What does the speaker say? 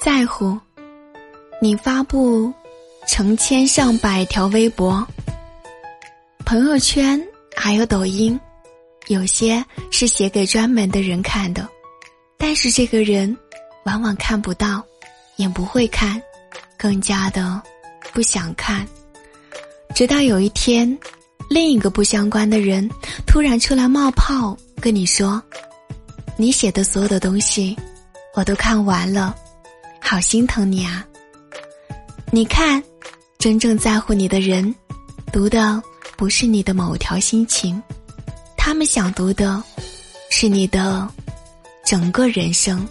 在乎，你发布成千上百条微博、朋友圈，还有抖音，有些是写给专门的人看的，但是这个人往往看不到，也不会看，更加的不想看。直到有一天，另一个不相关的人突然出来冒泡，跟你说：“你写的所有的东西，我都看完了。”好心疼你啊！你看，真正在乎你的人，读的不是你的某条心情，他们想读的，是你的整个人生。